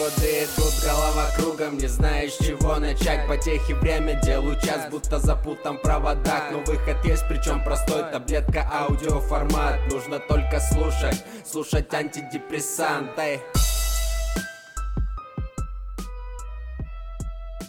годы идут, голова кругом Не знаешь, чего начать Потехи время, делаю час Будто запутан в проводах Но выход есть, причем простой Таблетка, аудиоформат Нужно только слушать Слушать антидепрессанты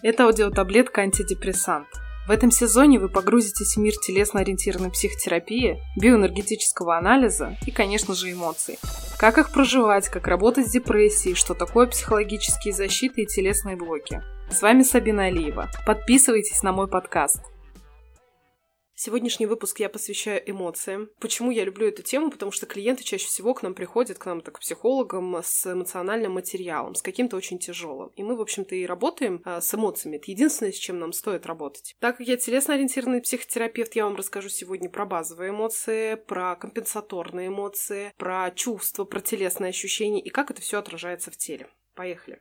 Это аудиотаблетка антидепрессант. В этом сезоне вы погрузитесь в мир телесно-ориентированной психотерапии, биоэнергетического анализа и, конечно же, эмоций. Как их проживать, как работать с депрессией, что такое психологические защиты и телесные блоки. С вами Сабина Алиева. Подписывайтесь на мой подкаст. Сегодняшний выпуск я посвящаю эмоциям. Почему я люблю эту тему? Потому что клиенты чаще всего к нам приходят, к нам так, к психологам, с эмоциональным материалом, с каким-то очень тяжелым. И мы, в общем-то, и работаем а, с эмоциями. Это единственное, с чем нам стоит работать. Так как я телесно-ориентированный психотерапевт, я вам расскажу сегодня про базовые эмоции, про компенсаторные эмоции, про чувства, про телесные ощущения и как это все отражается в теле. Поехали.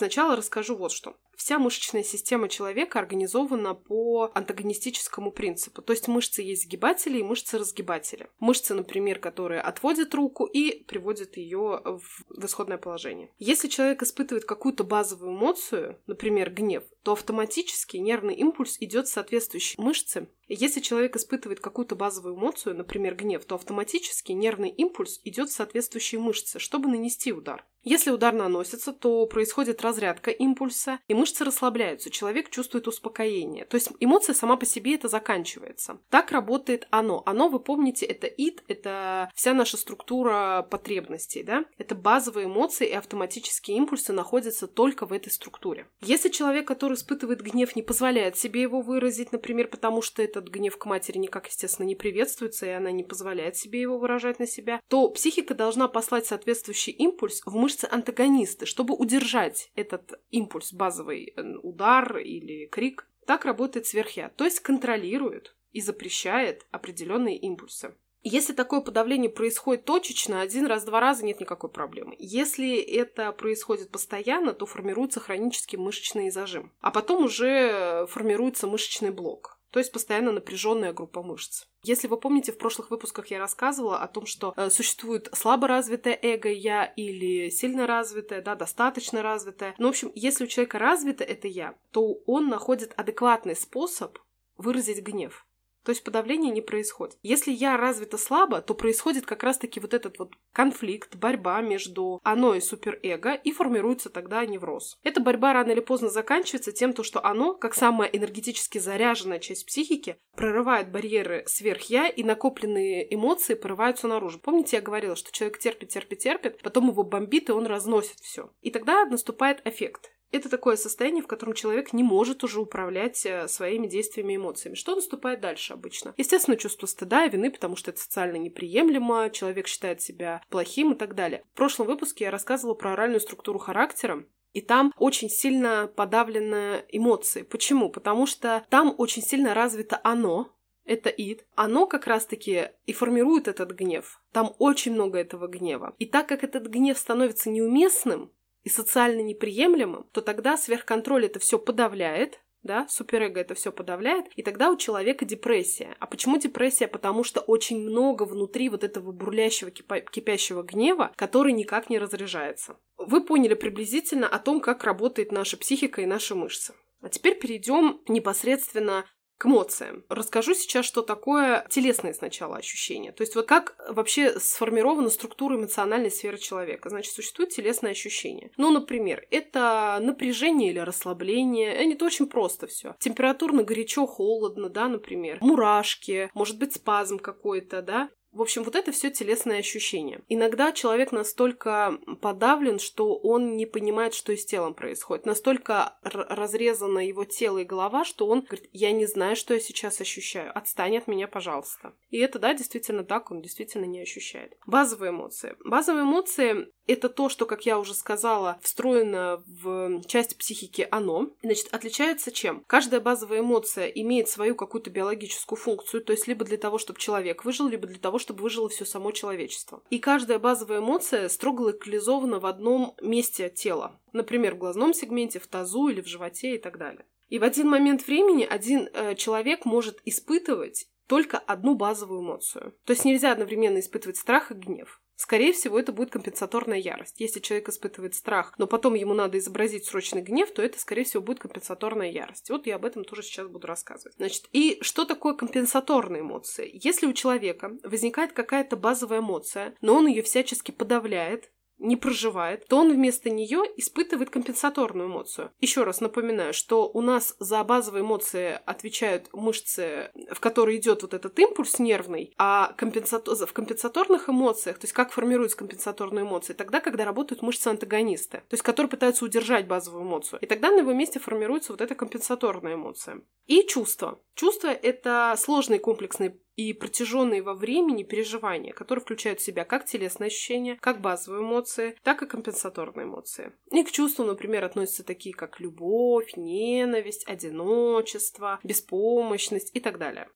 Сначала расскажу вот что. Вся мышечная система человека организована по антагонистическому принципу. То есть мышцы есть сгибатели и мышцы-разгибатели. Мышцы, например, которые отводят руку и приводят ее в исходное положение. Если человек испытывает какую-то базовую эмоцию, например, гнев, то автоматически нервный импульс идет в соответствующей мышце. Если человек испытывает какую-то базовую эмоцию, например, гнев, то автоматически нервный импульс идет в соответствующие мышцы, чтобы нанести удар. Если удар наносится, то происходит разрядка импульса, и мышцы расслабляются, человек чувствует успокоение. То есть эмоция сама по себе это заканчивается. Так работает оно. Оно, вы помните, это ид, это вся наша структура потребностей, да? Это базовые эмоции и автоматические импульсы находятся только в этой структуре. Если человек, который испытывает гнев, не позволяет себе его выразить, например, потому что этот гнев к матери никак, естественно, не приветствуется, и она не позволяет себе его выражать на себя, то психика должна послать соответствующий импульс в мышцы-антагонисты, чтобы удержать этот импульс, базовый э, удар или крик. Так работает сверхя, то есть контролирует и запрещает определенные импульсы. Если такое подавление происходит точечно, один раз, два раза, нет никакой проблемы. Если это происходит постоянно, то формируется хронический мышечный зажим. А потом уже формируется мышечный блок. То есть постоянно напряженная группа мышц. Если вы помните, в прошлых выпусках я рассказывала о том, что э, существует слабо развитое эго я или сильно развитое, да, достаточно развитое. Ну, в общем, если у человека развито это я, то он находит адекватный способ выразить гнев. То есть подавление не происходит. Если я развита слабо, то происходит как раз-таки вот этот вот конфликт, борьба между оно и суперэго, и формируется тогда невроз. Эта борьба рано или поздно заканчивается тем, то, что оно, как самая энергетически заряженная часть психики, прорывает барьеры сверх-я, и накопленные эмоции порываются наружу. Помните, я говорила, что человек терпит, терпит, терпит, потом его бомбит, и он разносит все. И тогда наступает эффект. Это такое состояние, в котором человек не может уже управлять э, своими действиями и эмоциями. Что наступает дальше обычно? Естественно, чувство стыда и вины, потому что это социально неприемлемо, человек считает себя плохим и так далее. В прошлом выпуске я рассказывала про оральную структуру характера, и там очень сильно подавлены эмоции. Почему? Потому что там очень сильно развито оно, это ид, оно как раз-таки и формирует этот гнев. Там очень много этого гнева. И так как этот гнев становится неуместным, и социально неприемлемым, то тогда сверхконтроль это все подавляет, да, суперэго это все подавляет, и тогда у человека депрессия. А почему депрессия? Потому что очень много внутри вот этого бурлящего, кипящего гнева, который никак не разряжается. Вы поняли приблизительно о том, как работает наша психика и наши мышцы. А теперь перейдем непосредственно к эмоциям. Расскажу сейчас, что такое телесные сначала ощущения. То есть вот как вообще сформирована структура эмоциональной сферы человека. Значит, существует телесное ощущение. Ну, например, это напряжение или расслабление. Это очень просто все. Температурно горячо, холодно, да, например. Мурашки, может быть спазм какой-то, да. В общем, вот это все телесные ощущения. Иногда человек настолько подавлен, что он не понимает, что и с телом происходит. Настолько разрезано его тело и голова, что он говорит, я не знаю, что я сейчас ощущаю. Отстань от меня, пожалуйста. И это, да, действительно так, он действительно не ощущает. Базовые эмоции. Базовые эмоции это то, что, как я уже сказала, встроено в часть психики оно. Значит, отличается чем? Каждая базовая эмоция имеет свою какую-то биологическую функцию, то есть либо для того, чтобы человек выжил, либо для того, чтобы выжило все само человечество. И каждая базовая эмоция строго локализована в одном месте тела. Например, в глазном сегменте, в тазу или в животе и так далее. И в один момент времени один э, человек может испытывать только одну базовую эмоцию. То есть нельзя одновременно испытывать страх и гнев. Скорее всего, это будет компенсаторная ярость. Если человек испытывает страх, но потом ему надо изобразить срочный гнев, то это, скорее всего, будет компенсаторная ярость. Вот я об этом тоже сейчас буду рассказывать. Значит, и что такое компенсаторные эмоции? Если у человека возникает какая-то базовая эмоция, но он ее всячески подавляет, не проживает, то он вместо нее испытывает компенсаторную эмоцию. Еще раз напоминаю, что у нас за базовые эмоции отвечают мышцы, в которые идет вот этот импульс нервный, а компенсатор... в компенсаторных эмоциях, то есть как формируются компенсаторные эмоции, тогда, когда работают мышцы-антагонисты, то есть которые пытаются удержать базовую эмоцию. И тогда на его месте формируется вот эта компенсаторная эмоция. И чувство. Чувство — это сложный комплексный и протяженные во времени переживания, которые включают в себя как телесные ощущения, как базовые эмоции, так и компенсаторные эмоции. И к чувствам, например, относятся такие, как любовь, ненависть, одиночество, беспомощность и так далее.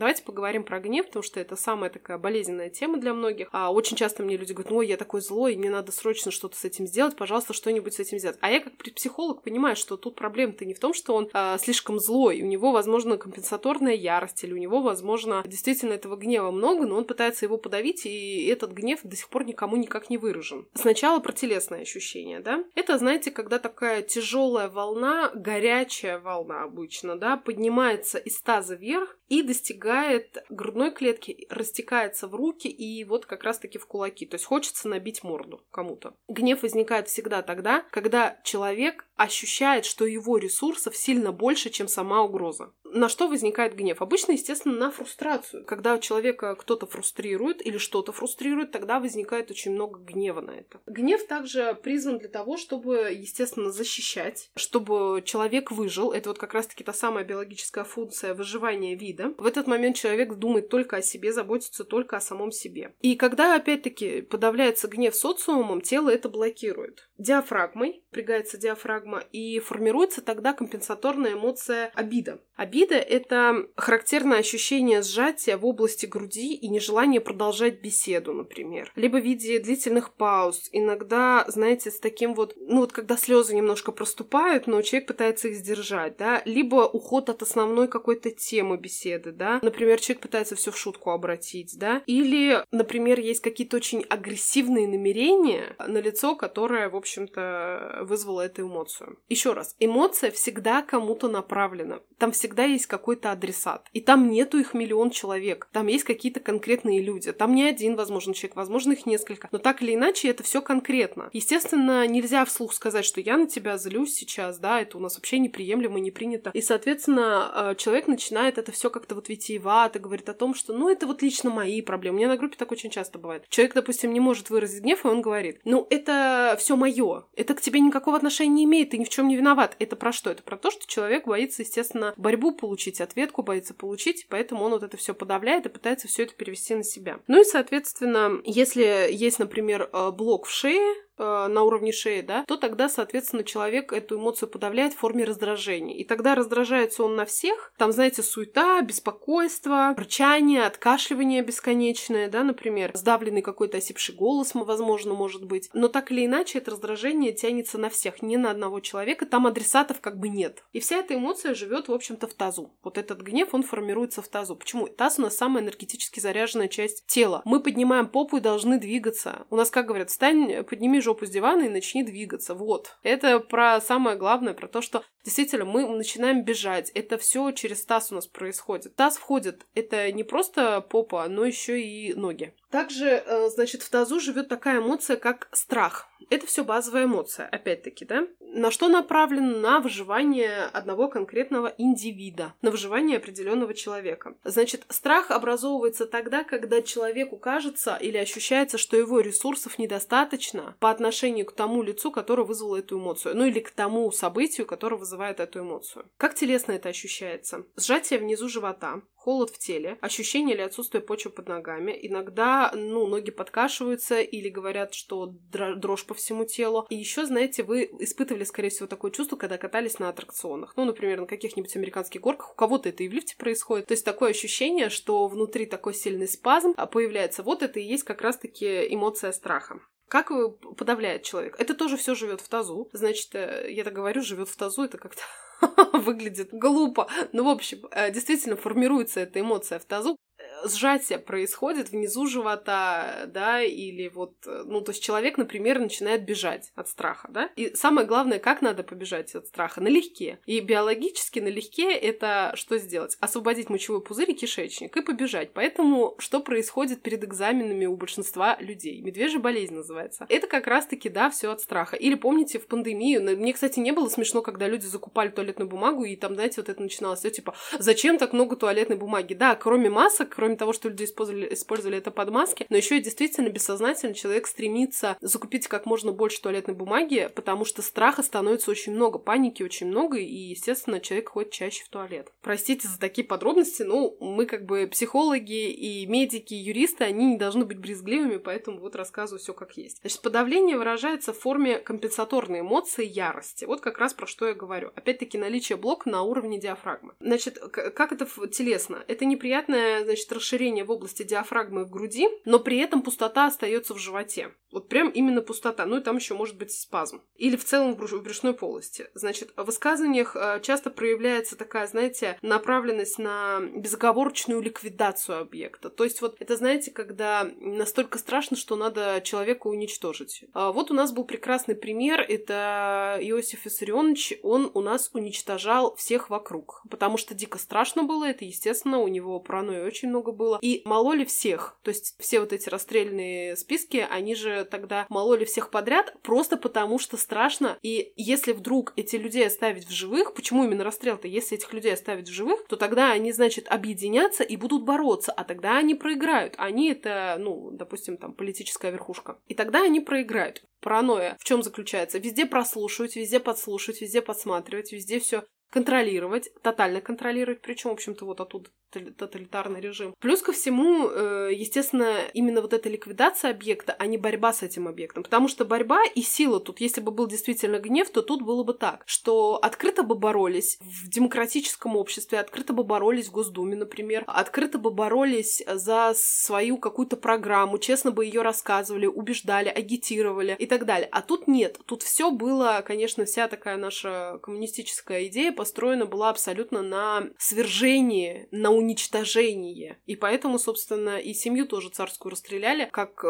Давайте поговорим про гнев, потому что это самая такая болезненная тема для многих. А очень часто мне люди говорят, ой, я такой злой, мне надо срочно что-то с этим сделать, пожалуйста, что-нибудь с этим сделать. А я как психолог понимаю, что тут проблема-то не в том, что он а, слишком злой, у него, возможно, компенсаторная ярость, или у него, возможно, действительно этого гнева много, но он пытается его подавить, и этот гнев до сих пор никому никак не выражен. Сначала про телесные ощущения, да? Это, знаете, когда такая тяжелая волна, горячая волна обычно, да, поднимается из таза вверх и достигает достигает грудной клетки, растекается в руки и вот как раз-таки в кулаки. То есть хочется набить морду кому-то. Гнев возникает всегда тогда, когда человек ощущает, что его ресурсов сильно больше, чем сама угроза. На что возникает гнев? Обычно, естественно, на фрустрацию. Когда человека кто-то фрустрирует или что-то фрустрирует, тогда возникает очень много гнева на это. Гнев также призван для того, чтобы, естественно, защищать, чтобы человек выжил. Это вот как раз-таки та самая биологическая функция выживания вида. В этот момент человек думает только о себе, заботится только о самом себе. И когда, опять-таки, подавляется гнев социумом, тело это блокирует. Диафрагмой, пригается диафрагма, и формируется тогда компенсаторная эмоция обида. Обида – это характерное ощущение сжатия в области груди и нежелание продолжать беседу, например. Либо в виде длительных пауз. Иногда, знаете, с таким вот, ну вот когда слезы немножко проступают, но человек пытается их сдержать, да. Либо уход от основной какой-то темы беседы, да. Например, человек пытается все в шутку обратить, да. Или, например, есть какие-то очень агрессивные намерения на лицо, которое, в общем-то, вызвало эту эмоцию. Еще раз, эмоция всегда кому-то направлена. Там всегда есть какой-то адресат. И там нету их миллион человек. Там есть какие-то конкретные люди. Там не один, возможно, человек, возможно, их несколько. Но так или иначе, это все конкретно. Естественно, нельзя вслух сказать, что я на тебя злюсь сейчас, да, это у нас вообще неприемлемо, не принято. И, соответственно, э, человек начинает это все как-то вот витиевато, говорит о том, что, ну, это вот лично мои проблемы. У меня на группе так очень часто бывает. Человек, допустим, не может выразить гнев, и он говорит, ну, это все мое, это к тебе никакого отношения не имеет, ты ни в чем не виноват. Это про что? Это про то, что человек боится, естественно, борьбу получить, ответку боится получить, поэтому он вот это все подавляет и пытается все это перевести на себя. Ну и, соответственно, если есть, например, э, блок в шее, Э, на уровне шеи, да, то тогда, соответственно, человек эту эмоцию подавляет в форме раздражения. И тогда раздражается он на всех. Там, знаете, суета, беспокойство, рычание, откашливание бесконечное, да, например, сдавленный какой-то осипший голос, возможно, может быть. Но так или иначе, это раздражение тянется на всех, не на одного человека. Там адресатов как бы нет. И вся эта эмоция живет, в общем-то, в тазу. Вот этот гнев, он формируется в тазу. Почему? Таз у нас самая энергетически заряженная часть тела. Мы поднимаем попу и должны двигаться. У нас, как говорят, встань, подними жопу жопу с дивана и начни двигаться. Вот. Это про самое главное, про то, что действительно мы начинаем бежать. Это все через таз у нас происходит. Таз входит. Это не просто попа, но еще и ноги. Также, э, значит, в тазу живет такая эмоция, как страх. Это все базовая эмоция, опять-таки, да? На что направлено? На выживание одного конкретного индивида, на выживание определенного человека. Значит, страх образовывается тогда, когда человеку кажется или ощущается, что его ресурсов недостаточно по отношению к тому лицу, которое вызвало эту эмоцию, ну или к тому событию, которое вызывает эту эмоцию. Как телесно это ощущается? Сжатие внизу живота, холод в теле, ощущение или отсутствие почвы под ногами. Иногда, ну, ноги подкашиваются или говорят, что дрожь по всему телу. И еще, знаете, вы испытывали, скорее всего, такое чувство, когда катались на аттракционах. Ну, например, на каких-нибудь американских горках. У кого-то это и в лифте происходит. То есть такое ощущение, что внутри такой сильный спазм а появляется. Вот это и есть как раз-таки эмоция страха. Как подавляет человек? Это тоже все живет в тазу. Значит, э, я так говорю, живет в тазу, это как-то выглядит глупо. Ну, в общем, э, действительно формируется эта эмоция в тазу. Сжатие происходит внизу живота, да, или вот, ну, то есть человек, например, начинает бежать от страха, да, и самое главное, как надо побежать от страха? Налегке. И биологически налегке это что сделать? Освободить мочевой пузырь и кишечник и побежать. Поэтому что происходит перед экзаменами у большинства людей? Медвежья болезнь называется. Это как раз-таки, да, все от страха. Или помните, в пандемию, мне, кстати, не было смешно, когда люди закупали туалетную бумагу, и там, знаете, вот это начиналось, все типа, зачем так много туалетной бумаги? Да, кроме масок, кроме того, что люди использовали, использовали это под маски, но еще и действительно бессознательно человек стремится закупить как можно больше туалетной бумаги, потому что страха становится очень много, паники очень много, и, естественно, человек ходит чаще в туалет. Простите за такие подробности, но мы как бы психологи и медики, и юристы, они не должны быть брезгливыми, поэтому вот рассказываю все как есть. Значит, подавление выражается в форме компенсаторной эмоции ярости. Вот как раз про что я говорю. Опять-таки наличие блока на уровне диафрагмы. Значит, как это телесно? Это неприятное, значит, расширение в области диафрагмы в груди, но при этом пустота остается в животе. Вот прям именно пустота. Ну и там еще может быть спазм. Или в целом в брюшной полости. Значит, в высказываниях э, часто проявляется такая, знаете, направленность на безоговорочную ликвидацию объекта. То есть вот это, знаете, когда настолько страшно, что надо человека уничтожить. А вот у нас был прекрасный пример. Это Иосиф Виссарионович. Он у нас уничтожал всех вокруг. Потому что дико страшно было. Это, естественно, у него паранойи очень много было. И мололи всех. То есть все вот эти расстрельные списки, они же тогда мололи всех подряд просто потому, что страшно. И если вдруг эти людей оставить в живых, почему именно расстрел-то? Если этих людей оставить в живых, то тогда они, значит, объединятся и будут бороться, а тогда они проиграют. Они это, ну, допустим, там, политическая верхушка. И тогда они проиграют. Паранойя в чем заключается? Везде прослушивать, везде подслушивать, везде подсматривать, везде все контролировать, тотально контролировать, причем, в общем-то, вот оттуда тоталитарный режим. Плюс ко всему, э, естественно, именно вот эта ликвидация объекта, а не борьба с этим объектом. Потому что борьба и сила тут, если бы был действительно гнев, то тут было бы так, что открыто бы боролись в демократическом обществе, открыто бы боролись в Госдуме, например, открыто бы боролись за свою какую-то программу, честно бы ее рассказывали, убеждали, агитировали и так далее. А тут нет. Тут все было, конечно, вся такая наша коммунистическая идея построена была абсолютно на свержении, на уничтожение. И поэтому, собственно, и семью тоже царскую расстреляли как э,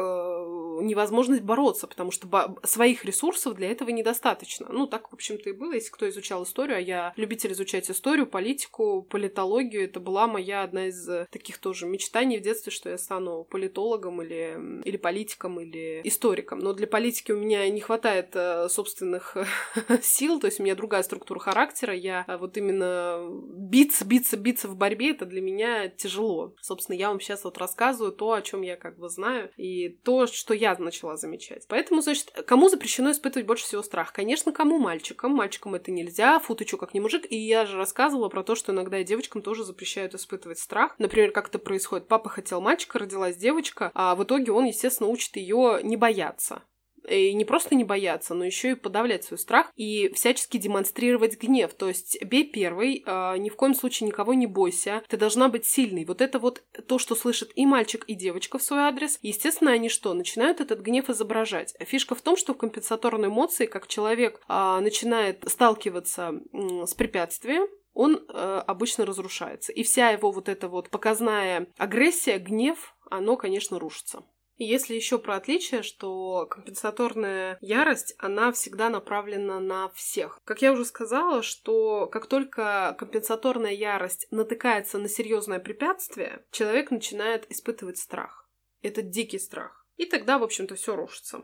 невозможность бороться, потому что бо- своих ресурсов для этого недостаточно. Ну, так, в общем-то, и было, если кто изучал историю, а я любитель изучать историю, политику, политологию, это была моя одна из таких тоже мечтаний в детстве, что я стану политологом или, или политиком, или историком. Но для политики у меня не хватает э, собственных сил, то есть у меня другая структура характера, я а вот именно биться, биться, биться в борьбе, это для меня тяжело. Собственно, я вам сейчас вот рассказываю то, о чем я как бы знаю, и то, что я начала замечать. Поэтому, значит, кому запрещено испытывать больше всего страх? Конечно, кому мальчикам. Мальчикам это нельзя, фу, ты чё, как не мужик. И я же рассказывала про то, что иногда и девочкам тоже запрещают испытывать страх. Например, как это происходит. Папа хотел мальчика, родилась девочка, а в итоге он, естественно, учит ее не бояться. И не просто не бояться, но еще и подавлять свой страх и всячески демонстрировать гнев. То есть бей первый, э, ни в коем случае никого не бойся, ты должна быть сильной. Вот это вот то, что слышит и мальчик, и девочка в свой адрес. Естественно, они что? Начинают этот гнев изображать. Фишка в том, что в компенсаторной эмоции, как человек э, начинает сталкиваться э, с препятствием, он э, обычно разрушается. И вся его вот эта вот показная агрессия, гнев, оно, конечно, рушится. Если еще про отличие, что компенсаторная ярость, она всегда направлена на всех. Как я уже сказала, что как только компенсаторная ярость натыкается на серьезное препятствие, человек начинает испытывать страх. Это дикий страх. И тогда, в общем-то, все рушится.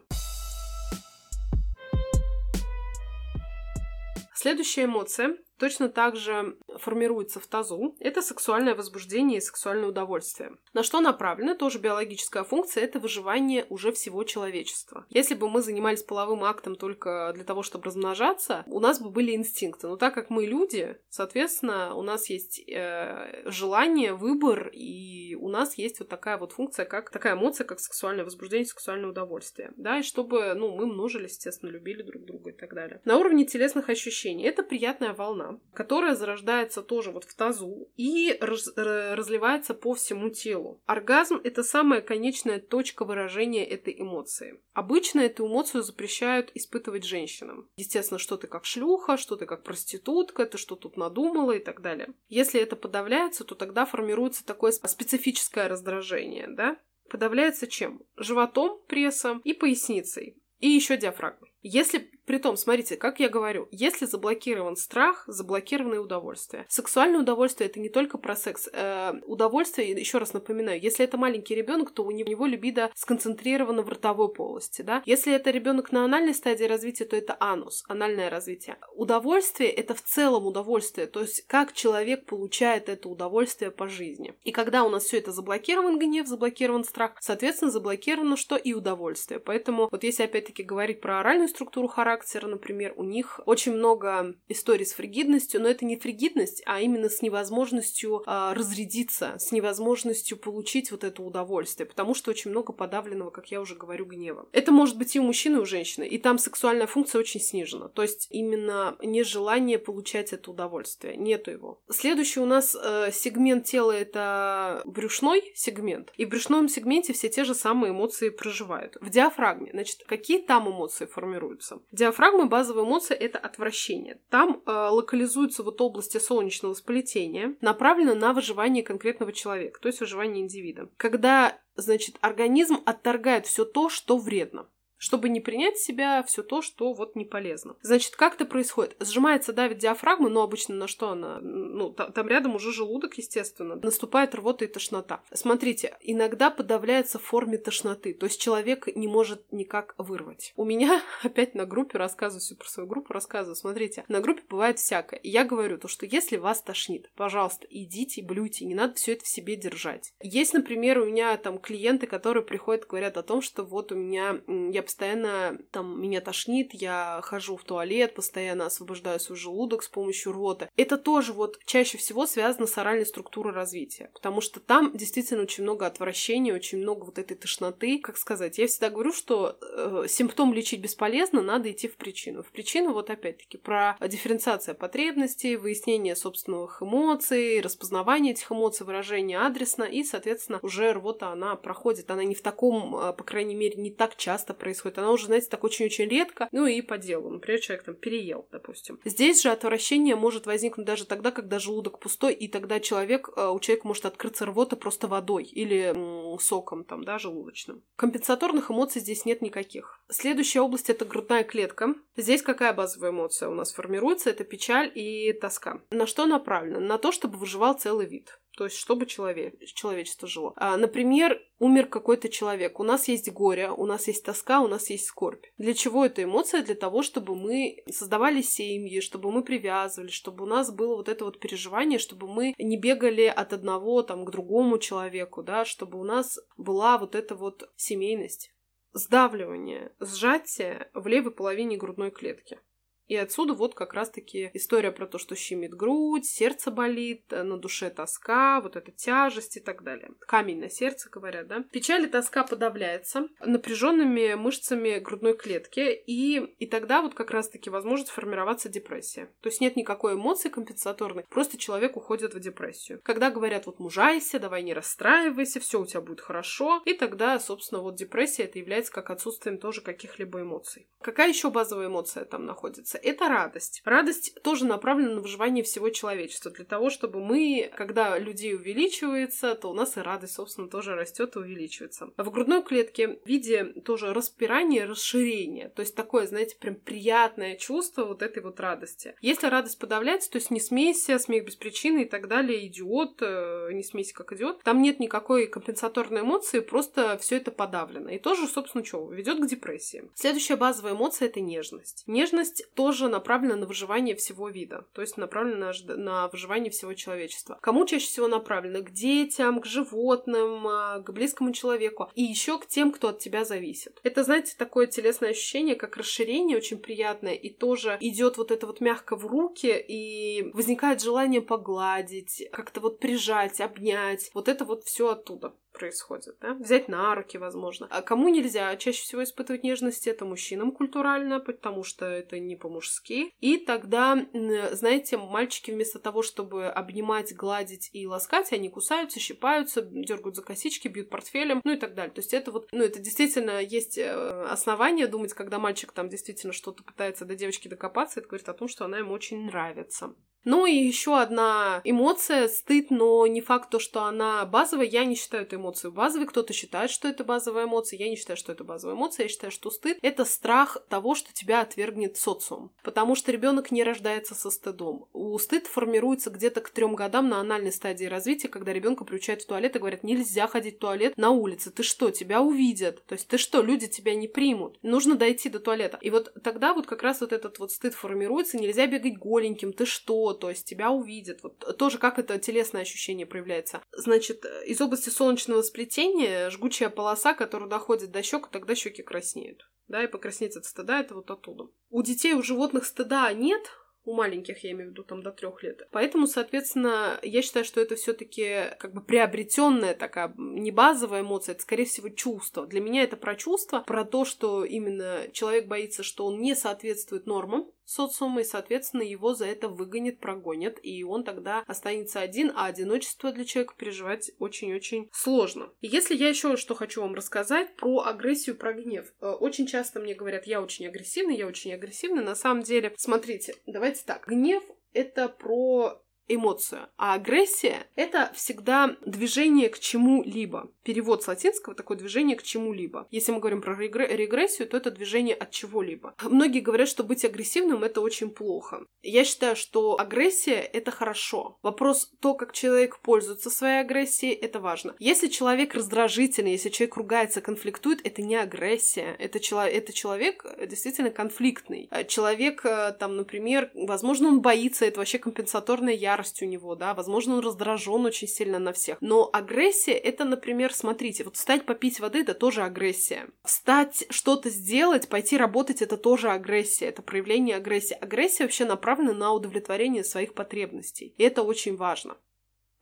Следующая эмоция точно так же формируется в тазу. Это сексуальное возбуждение и сексуальное удовольствие. На что направлена тоже биологическая функция – это выживание уже всего человечества. Если бы мы занимались половым актом только для того, чтобы размножаться, у нас бы были инстинкты. Но так как мы люди, соответственно, у нас есть э, желание, выбор, и у нас есть вот такая вот функция, как такая эмоция, как сексуальное возбуждение, сексуальное удовольствие. Да, и чтобы, ну, мы множились, естественно, любили друг друга и так далее. На уровне телесных ощущений это приятная волна, которая зарождается тоже вот в тазу и раз, разливается по всему телу. Оргазм — это самая конечная точка выражения этой эмоции. Обычно эту эмоцию запрещают испытывать женщинам. Естественно, что ты как шлюха, что ты как проститутка, ты что тут надумала и так далее. Если это подавляется, то тогда формируется такое специфическое раздражение, да, подавляется чем? Животом, прессом и поясницей. И еще диафрагмой. Если Притом, смотрите, как я говорю, если заблокирован страх, заблокировано и удовольствие. Сексуальное удовольствие это не только про секс. Э, удовольствие, еще раз напоминаю, если это маленький ребенок, то у него либидо сконцентрировано в ротовой полости, да. Если это ребенок на анальной стадии развития, то это анус, анальное развитие. Удовольствие это в целом удовольствие, то есть как человек получает это удовольствие по жизни. И когда у нас все это заблокирован гнев, заблокирован страх, соответственно, заблокировано что и удовольствие. Поэтому вот если опять-таки говорить про оральную структуру характера, характера, например, у них очень много историй с фригидностью, но это не фригидность, а именно с невозможностью э, разрядиться, с невозможностью получить вот это удовольствие, потому что очень много подавленного, как я уже говорю, гнева. Это может быть и у мужчины, и у женщины, и там сексуальная функция очень снижена, то есть именно нежелание получать это удовольствие, нету его. Следующий у нас э, сегмент тела это брюшной сегмент, и в брюшном сегменте все те же самые эмоции проживают. В диафрагме, значит, какие там эмоции формируются? Диафрагмы базовая эмоция – это отвращение. Там э, локализуются вот области солнечного сплетения, направлено на выживание конкретного человека, то есть выживание индивида. Когда, значит, организм отторгает все то, что вредно чтобы не принять в себя все то, что вот не полезно. Значит, как это происходит? Сжимается, давит диафрагма, но обычно на что она? Ну, там рядом уже желудок, естественно. Наступает рвота и тошнота. Смотрите, иногда подавляется в форме тошноты, то есть человек не может никак вырвать. У меня опять на группе рассказываю все про свою группу, рассказываю. Смотрите, на группе бывает всякое. Я говорю то, что если вас тошнит, пожалуйста, идите, блюйте, не надо все это в себе держать. Есть, например, у меня там клиенты, которые приходят, говорят о том, что вот у меня, я постоянно там меня тошнит, я хожу в туалет, постоянно освобождаю свой желудок с помощью рвота. Это тоже вот чаще всего связано с оральной структурой развития, потому что там действительно очень много отвращения, очень много вот этой тошноты. Как сказать, я всегда говорю, что э, симптом лечить бесполезно, надо идти в причину. В причину вот опять-таки про дифференциация потребностей, выяснение собственных эмоций, распознавание этих эмоций, выражение адресно, и, соответственно, уже рвота, она проходит. Она не в таком, э, по крайней мере, не так часто происходит происходит. Она уже, знаете, так очень-очень редко, ну и по делу. Например, человек там переел, допустим. Здесь же отвращение может возникнуть даже тогда, когда желудок пустой, и тогда человек, э, у человека может открыться рвота просто водой или соком там, да, желудочным. Компенсаторных эмоций здесь нет никаких. Следующая область — это грудная клетка. Здесь какая базовая эмоция у нас формируется? Это печаль и тоска. На что направлено? На то, чтобы выживал целый вид. То есть, чтобы человек, человечество жило. А, например, умер какой-то человек. У нас есть горе, у нас есть тоска, у нас есть скорбь. Для чего эта эмоция? Для того, чтобы мы создавали семьи, чтобы мы привязывались, чтобы у нас было вот это вот переживание, чтобы мы не бегали от одного там к другому человеку, да, чтобы у нас была вот эта вот семейность. Сдавливание, сжатие в левой половине грудной клетки. И отсюда вот как раз-таки история про то, что щемит грудь, сердце болит, э, на душе тоска, вот эта тяжесть и так далее. Камень на сердце, говорят, да. Печаль и тоска подавляется напряженными мышцами грудной клетки, и, и тогда вот как раз-таки возможно формироваться депрессия. То есть нет никакой эмоции компенсаторной, просто человек уходит в депрессию. Когда говорят вот мужайся, давай не расстраивайся, все у тебя будет хорошо, и тогда, собственно, вот депрессия это является как отсутствием тоже каких-либо эмоций. Какая еще базовая эмоция там находится? Называется, это радость. Радость тоже направлена на выживание всего человечества, для того, чтобы мы, когда людей увеличивается, то у нас и радость, собственно, тоже растет и увеличивается. В грудной клетке в виде тоже распирания, расширения, то есть такое, знаете, прям приятное чувство вот этой вот радости. Если радость подавляется, то есть не смейся, смех без причины и так далее, идиот, э, не смейся как идиот, там нет никакой компенсаторной эмоции, просто все это подавлено. И тоже, собственно, что, ведет к депрессии. Следующая базовая эмоция это нежность. Нежность то тоже направлена на выживание всего вида, то есть направлена на, на выживание всего человечества. Кому чаще всего направлено? К детям, к животным, а, к близкому человеку и еще к тем, кто от тебя зависит. Это, знаете, такое телесное ощущение, как расширение, очень приятное, и тоже идет вот это вот мягко в руки, и возникает желание погладить, как-то вот прижать, обнять. Вот это вот все оттуда происходит, да? Взять на руки, возможно. А кому нельзя чаще всего испытывать нежность, это мужчинам культурально, потому что это не по-мужски. И тогда, знаете, мальчики вместо того, чтобы обнимать, гладить и ласкать, они кусаются, щипаются, дергают за косички, бьют портфелем, ну и так далее. То есть это вот, ну это действительно есть э, основания думать, когда мальчик там действительно что-то пытается до девочки докопаться, это говорит о том, что она ему очень нравится. Ну и еще одна эмоция, стыд, но не факт то, что она базовая. Я не считаю эту эмоцию базовой. Кто-то считает, что это базовая эмоция. Я не считаю, что это базовая эмоция. Я считаю, что стыд — это страх того, что тебя отвергнет социум. Потому что ребенок не рождается со стыдом. У стыд формируется где-то к трем годам на анальной стадии развития, когда ребенка приучают в туалет и говорят, нельзя ходить в туалет на улице. Ты что, тебя увидят? То есть ты что, люди тебя не примут? Нужно дойти до туалета. И вот тогда вот как раз вот этот вот стыд формируется. Нельзя бегать голеньким. Ты что? То есть тебя увидят. Вот тоже как это телесное ощущение проявляется. Значит, из области солнечного сплетения жгучая полоса, которая доходит до щек, тогда щеки краснеют. Да, и покраснеть от стыда это вот оттуда. У детей, у животных стыда нет, у маленьких, я имею в виду, там до трех лет. Поэтому, соответственно, я считаю, что это все-таки как бы приобретенная такая не базовая эмоция, это, скорее всего, чувство. Для меня это про чувство, про то, что именно человек боится, что он не соответствует нормам, социума, и, соответственно, его за это выгонят, прогонят, и он тогда останется один, а одиночество для человека переживать очень-очень сложно. И если я еще что хочу вам рассказать про агрессию, про гнев. Э, очень часто мне говорят, я очень агрессивный, я очень агрессивный. На самом деле, смотрите, давайте так. Гнев это про эмоцию. А агрессия — это всегда движение к чему-либо. Перевод с латинского — такое движение к чему-либо. Если мы говорим про регрессию, то это движение от чего-либо. Многие говорят, что быть агрессивным — это очень плохо. Я считаю, что агрессия — это хорошо. Вопрос то, как человек пользуется своей агрессией, это важно. Если человек раздражительный, если человек ругается, конфликтует, это не агрессия. Это, чело- это человек действительно конфликтный. Человек, э, там, например, возможно, он боится, это вообще компенсаторная ярость, ярость у него, да, возможно, он раздражен очень сильно на всех. Но агрессия — это, например, смотрите, вот встать попить воды — это тоже агрессия. Встать что-то сделать, пойти работать — это тоже агрессия, это проявление агрессии. Агрессия вообще направлена на удовлетворение своих потребностей, и это очень важно.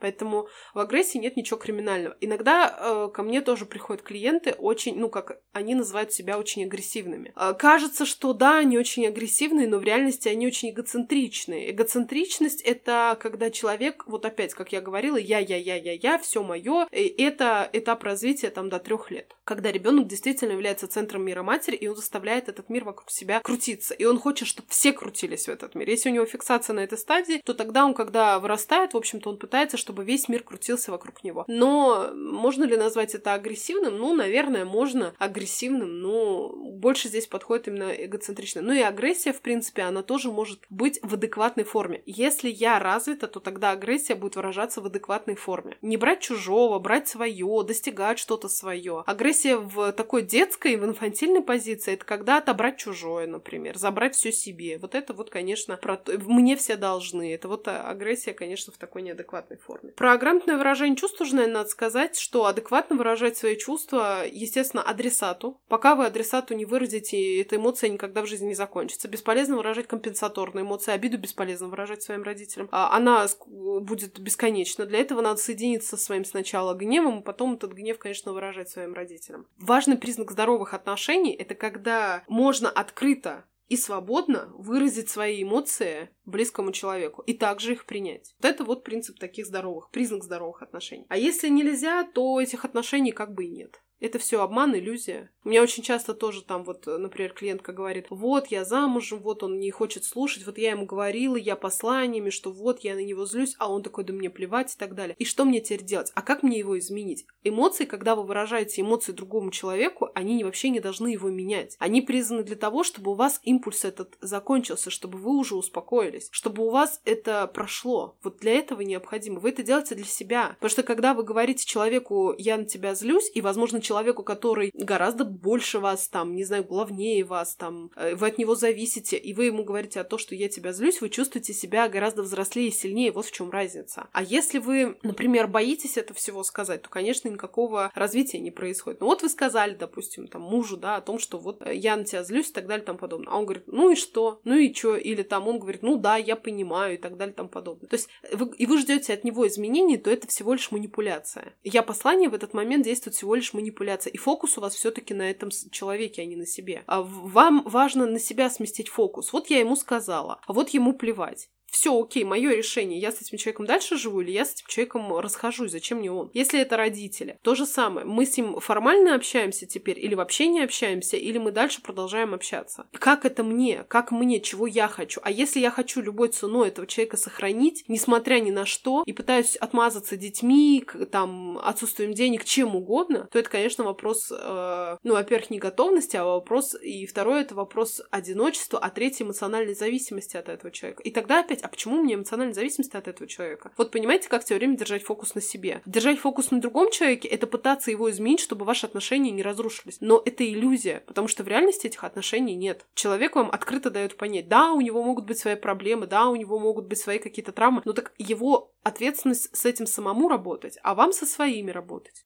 Поэтому в агрессии нет ничего криминального. Иногда э, ко мне тоже приходят клиенты очень, ну как они называют себя очень агрессивными. Э, кажется, что да, они очень агрессивные, но в реальности они очень эгоцентричные. Эгоцентричность это когда человек, вот опять, как я говорила, я, я, я, я, я, все мое. И это этап развития там до трех лет, когда ребенок действительно является центром мира матери, и он заставляет этот мир вокруг себя крутиться. И он хочет, чтобы все крутились в этот мир. Если у него фиксация на этой стадии, то тогда он, когда вырастает, в общем-то, он пытается, чтобы чтобы весь мир крутился вокруг него. Но можно ли назвать это агрессивным? Ну, наверное, можно агрессивным, но больше здесь подходит именно эгоцентрично. Ну и агрессия, в принципе, она тоже может быть в адекватной форме. Если я развита, то тогда агрессия будет выражаться в адекватной форме. Не брать чужого, брать свое, достигать что-то свое. Агрессия в такой детской, в инфантильной позиции, это когда отобрать чужое, например, забрать все себе. Вот это вот, конечно, про мне все должны. Это вот агрессия, конечно, в такой неадекватной форме форме. Про грамотное выражение чувств тоже, наверное, надо сказать, что адекватно выражать свои чувства, естественно, адресату. Пока вы адресату не выразите, эта эмоция никогда в жизни не закончится. Бесполезно выражать компенсаторные эмоции, обиду бесполезно выражать своим родителям. А она будет бесконечна. Для этого надо соединиться со своим сначала гневом, а потом этот гнев, конечно, выражать своим родителям. Важный признак здоровых отношений — это когда можно открыто и свободно выразить свои эмоции близкому человеку и также их принять. Вот это вот принцип таких здоровых, признак здоровых отношений. А если нельзя, то этих отношений как бы и нет. Это все обман, иллюзия. У меня очень часто тоже там вот, например, клиентка говорит, вот я замужем, вот он не хочет слушать, вот я ему говорила, я посланиями, что вот я на него злюсь, а он такой, да мне плевать и так далее. И что мне теперь делать? А как мне его изменить? Эмоции, когда вы выражаете эмоции другому человеку, они вообще не должны его менять. Они призваны для того, чтобы у вас импульс этот закончился, чтобы вы уже успокоились, чтобы у вас это прошло. Вот для этого необходимо. Вы это делаете для себя. Потому что когда вы говорите человеку, я на тебя злюсь, и, возможно, человеку, который гораздо больше вас, там, не знаю, главнее вас, там, э, вы от него зависите, и вы ему говорите о том, что я тебя злюсь, вы чувствуете себя гораздо взрослее и сильнее, вот в чем разница. А если вы, например, боитесь это всего сказать, то, конечно, никакого развития не происходит. Ну вот вы сказали, допустим, там, мужу, да, о том, что вот э, я на тебя злюсь и так далее тому подобное. А он говорит, ну и что? Ну и что? Или там он говорит, ну да, я понимаю и так далее тому подобное. То есть вы, и вы ждете от него изменений, то это всего лишь манипуляция. Я послание в этот момент действует всего лишь манипуляция манипуляция. И фокус у вас все-таки на этом человеке, а не на себе. А вам важно на себя сместить фокус. Вот я ему сказала, а вот ему плевать. Все, окей, мое решение. Я с этим человеком дальше живу или я с этим человеком расхожусь? Зачем мне он? Если это родители, то же самое. Мы с ним формально общаемся теперь или вообще не общаемся, или мы дальше продолжаем общаться. Как это мне? Как мне? Чего я хочу? А если я хочу любой ценой этого человека сохранить, несмотря ни на что, и пытаюсь отмазаться детьми, там, отсутствием денег, чем угодно, то это, конечно, вопрос, э, ну, во-первых, не готовности, а вопрос, и второе, это вопрос одиночества, а третье, эмоциональной зависимости от этого человека. И тогда опять, а почему мне эмоциональная зависимость от этого человека? Вот понимаете, как все время держать фокус на себе? Держать фокус на другом человеке — это пытаться его изменить, чтобы ваши отношения не разрушились. Но это иллюзия, потому что в реальности этих отношений нет. Человек вам открыто дает понять, да, у него могут быть свои проблемы, да, у него могут быть свои какие-то травмы, но так его ответственность с этим самому работать, а вам со своими работать.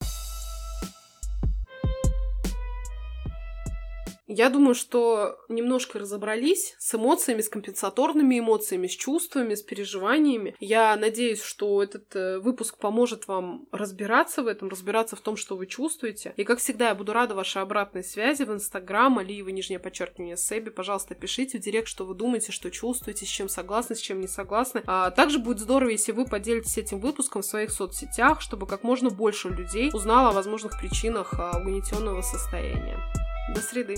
Я думаю, что немножко разобрались с эмоциями, с компенсаторными эмоциями, с чувствами, с переживаниями. Я надеюсь, что этот э, выпуск поможет вам разбираться в этом, разбираться в том, что вы чувствуете. И, как всегда, я буду рада вашей обратной связи в Инстаграм, Алиева, нижнее подчеркивание, Сэби. Пожалуйста, пишите в директ, что вы думаете, что чувствуете, с чем согласны, с чем не согласны. А также будет здорово, если вы поделитесь этим выпуском в своих соцсетях, чтобы как можно больше людей узнало о возможных причинах а, угнетенного состояния. До среды!